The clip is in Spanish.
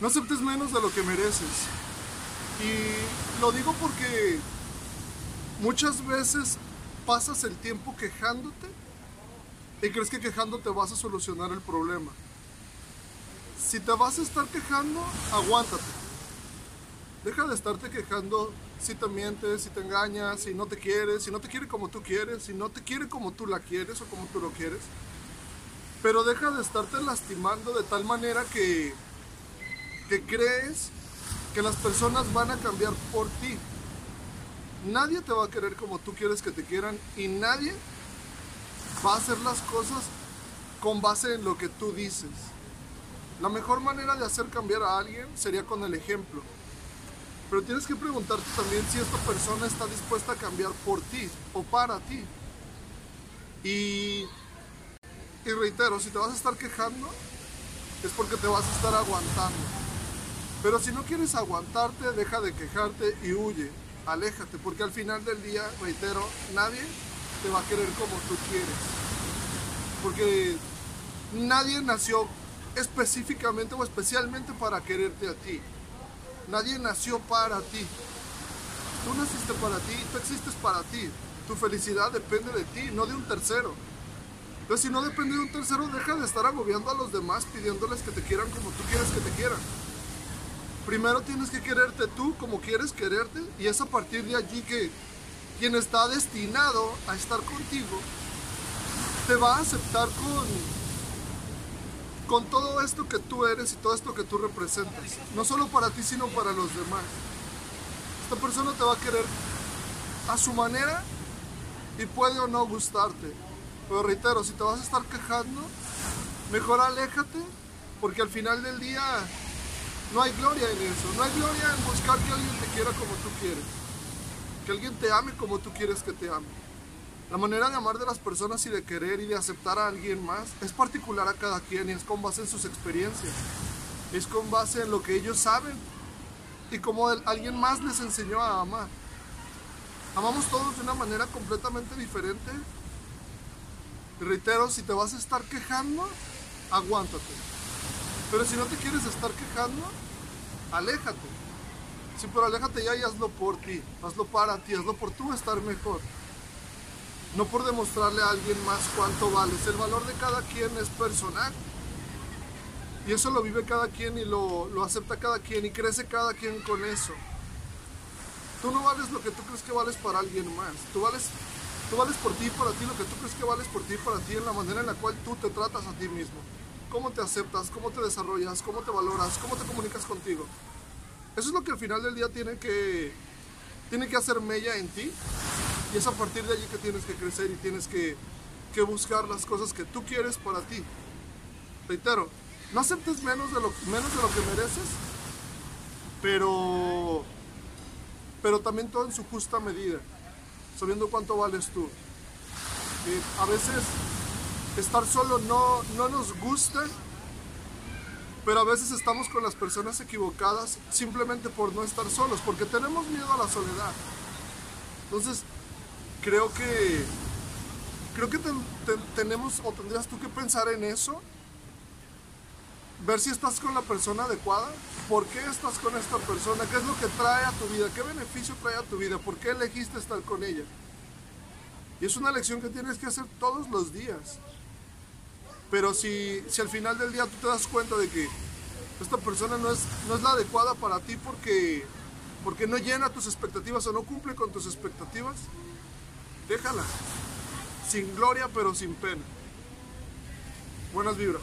No aceptes menos de lo que mereces. Y lo digo porque muchas veces pasas el tiempo quejándote y crees que quejándote vas a solucionar el problema. Si te vas a estar quejando, aguántate. Deja de estarte quejando si te mientes, si te engañas, si no te quieres, si no te quiere como tú quieres, si no te quiere como tú la quieres o como tú lo quieres. Pero deja de estarte lastimando de tal manera que, que crees que las personas van a cambiar por ti. Nadie te va a querer como tú quieres que te quieran y nadie va a hacer las cosas con base en lo que tú dices. La mejor manera de hacer cambiar a alguien sería con el ejemplo. Pero tienes que preguntarte también si esta persona está dispuesta a cambiar por ti o para ti. Y, y reitero, si te vas a estar quejando, es porque te vas a estar aguantando. Pero si no quieres aguantarte, deja de quejarte y huye, aléjate, porque al final del día, reitero, nadie te va a querer como tú quieres. Porque nadie nació específicamente o especialmente para quererte a ti. Nadie nació para ti. Tú naciste para ti, tú existes para ti. Tu felicidad depende de ti, no de un tercero. Entonces, si no depende de un tercero, deja de estar agobiando a los demás pidiéndoles que te quieran como tú quieres que te quieran. Primero tienes que quererte tú como quieres quererte y es a partir de allí que quien está destinado a estar contigo te va a aceptar con con todo esto que tú eres y todo esto que tú representas. No solo para ti, sino para los demás. Esta persona te va a querer a su manera y puede o no gustarte. Pero reitero, si te vas a estar quejando, mejor aléjate, porque al final del día no hay gloria en eso. No hay gloria en buscar que alguien te quiera como tú quieres. Que alguien te ame como tú quieres que te ame. La manera de amar de las personas y de querer y de aceptar a alguien más es particular a cada quien y es con base en sus experiencias. Es con base en lo que ellos saben y como alguien más les enseñó a amar. Amamos todos de una manera completamente diferente. Reitero, si te vas a estar quejando, aguántate. Pero si no te quieres estar quejando, aléjate. Sí, pero aléjate ya y hazlo por ti, hazlo para ti, hazlo por tú estar mejor no por demostrarle a alguien más cuánto vales. El valor de cada quien es personal. Y eso lo vive cada quien y lo, acepta cada quien y crece cada quien con eso. Tú no vales lo que tú crees que vales para alguien más. Tú vales, tú vales por ti y para ti lo que tú crees que vales por ti y para ti en la manera en la cual tú te tratas a ti mismo. Cómo te aceptas, cómo te desarrollas, cómo te valoras, cómo te comunicas contigo. Eso es lo que al final del día tiene que, tiene que hacer mella en ti y es a partir de allí que tienes que crecer y tienes que, buscar las cosas que tú quieres para ti. Reitero, no aceptes menos de lo, menos de lo que mereces, pero, pero también todo en su justa medida, sabiendo cuánto vales tú. a veces estar solo no, no nos gusta, pero a veces estamos con las personas equivocadas simplemente por no estar solos, porque tenemos miedo a la soledad. Entonces, creo que creo que tenemos o tendrías tú que pensar en eso ver si estás con la persona adecuada por qué estás con esta persona qué es lo que trae a tu vida qué beneficio trae a tu vida por qué elegiste estar con ella y es una elección que tienes que hacer todos los días pero si, si al final del día tú te das cuenta de que esta persona no es, no es la adecuada para ti porque, porque no llena tus expectativas o no cumple con tus expectativas, déjala. Sin gloria, pero sin pena. Buenas vibras.